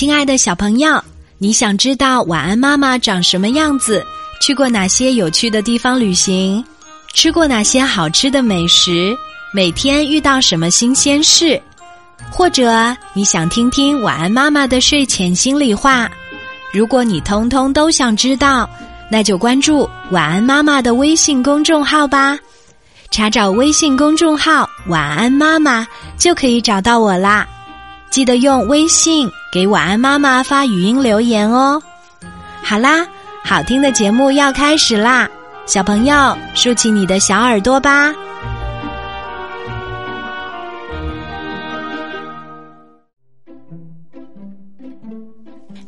亲爱的小朋友，你想知道晚安妈妈长什么样子？去过哪些有趣的地方旅行？吃过哪些好吃的美食？每天遇到什么新鲜事？或者你想听听晚安妈妈的睡前心里话？如果你通通都想知道，那就关注晚安妈妈的微信公众号吧。查找微信公众号“晚安妈妈”就可以找到我啦。记得用微信给晚安妈妈发语音留言哦。好啦，好听的节目要开始啦，小朋友竖起你的小耳朵吧。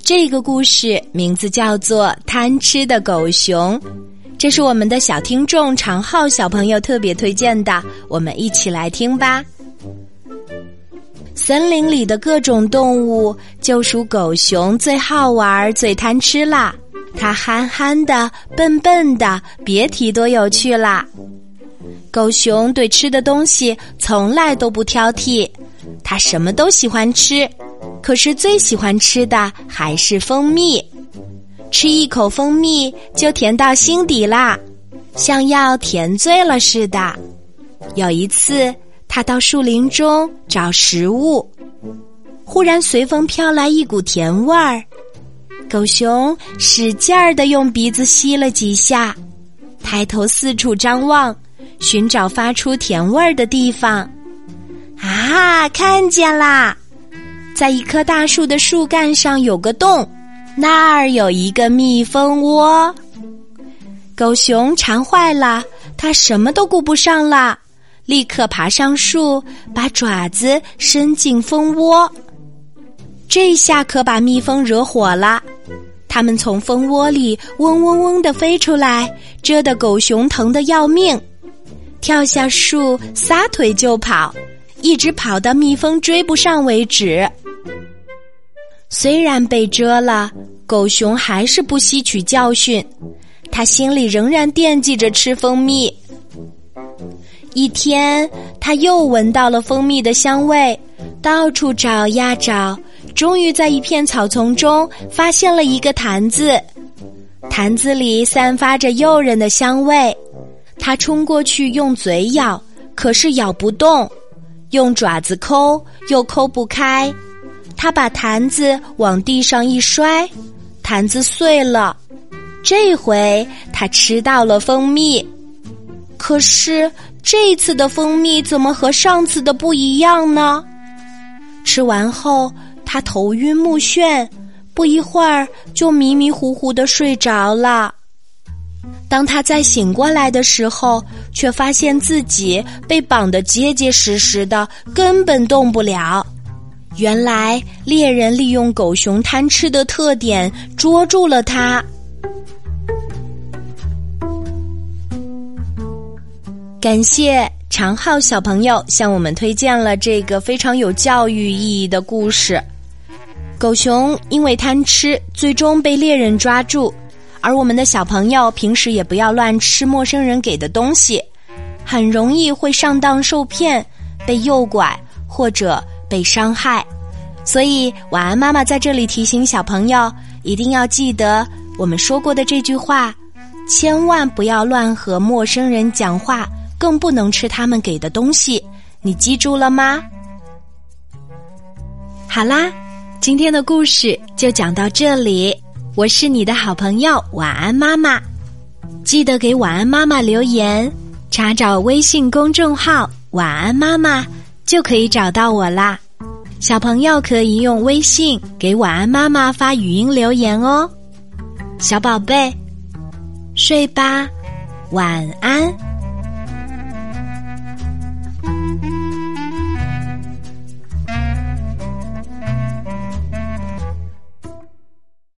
这个故事名字叫做《贪吃的狗熊》，这是我们的小听众常浩小朋友特别推荐的，我们一起来听吧。森林里的各种动物，就属狗熊最好玩、最贪吃啦。它憨憨的、笨笨的，别提多有趣啦。狗熊对吃的东西从来都不挑剔，它什么都喜欢吃。可是最喜欢吃的还是蜂蜜，吃一口蜂蜜就甜到心底啦，像要甜醉了似的。有一次，他到树林中找食物，忽然随风飘来一股甜味儿，狗熊使劲儿的用鼻子吸了几下，抬头四处张望，寻找发出甜味儿的地方。啊，看见啦！在一棵大树的树干上有个洞，那儿有一个蜜蜂窝。狗熊馋坏了，它什么都顾不上了，立刻爬上树，把爪子伸进蜂窝。这下可把蜜蜂惹火了，它们从蜂窝里嗡嗡嗡的飞出来，蛰得狗熊疼得要命，跳下树撒腿就跑，一直跑到蜜蜂追不上为止。虽然被蛰了，狗熊还是不吸取教训，他心里仍然惦记着吃蜂蜜。一天，他又闻到了蜂蜜的香味，到处找呀找，终于在一片草丛中发现了一个坛子，坛子里散发着诱人的香味。他冲过去用嘴咬，可是咬不动，用爪子抠又抠不开。他把坛子往地上一摔，坛子碎了。这回他吃到了蜂蜜，可是这次的蜂蜜怎么和上次的不一样呢？吃完后，他头晕目眩，不一会儿就迷迷糊糊的睡着了。当他再醒过来的时候，却发现自己被绑得结结实实的，根本动不了。原来猎人利用狗熊贪吃的特点捉住了他。感谢长浩小朋友向我们推荐了这个非常有教育意义的故事。狗熊因为贪吃，最终被猎人抓住。而我们的小朋友平时也不要乱吃陌生人给的东西，很容易会上当受骗，被诱拐或者。被伤害，所以晚安妈妈在这里提醒小朋友，一定要记得我们说过的这句话，千万不要乱和陌生人讲话，更不能吃他们给的东西。你记住了吗？好啦，今天的故事就讲到这里。我是你的好朋友晚安妈妈，记得给晚安妈妈留言，查找微信公众号晚安妈妈。就可以找到我啦，小朋友可以用微信给晚安妈妈发语音留言哦，小宝贝，睡吧，晚安。